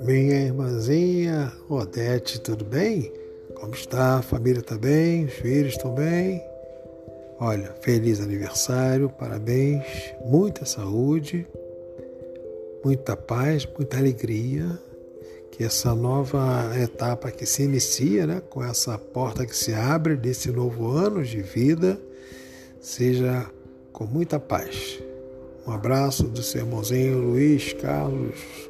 Minha irmãzinha Odete, tudo bem? Como está? A família está bem? Os filhos estão bem? Olha, feliz aniversário, parabéns, muita saúde, muita paz, muita alegria. Que essa nova etapa que se inicia, né, com essa porta que se abre desse novo ano de vida, seja com muita paz. Um abraço do seu irmãozinho Luiz Carlos